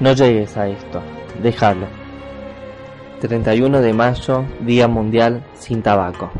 No llegues a esto, déjalo. 31 de mayo, Día Mundial sin Tabaco.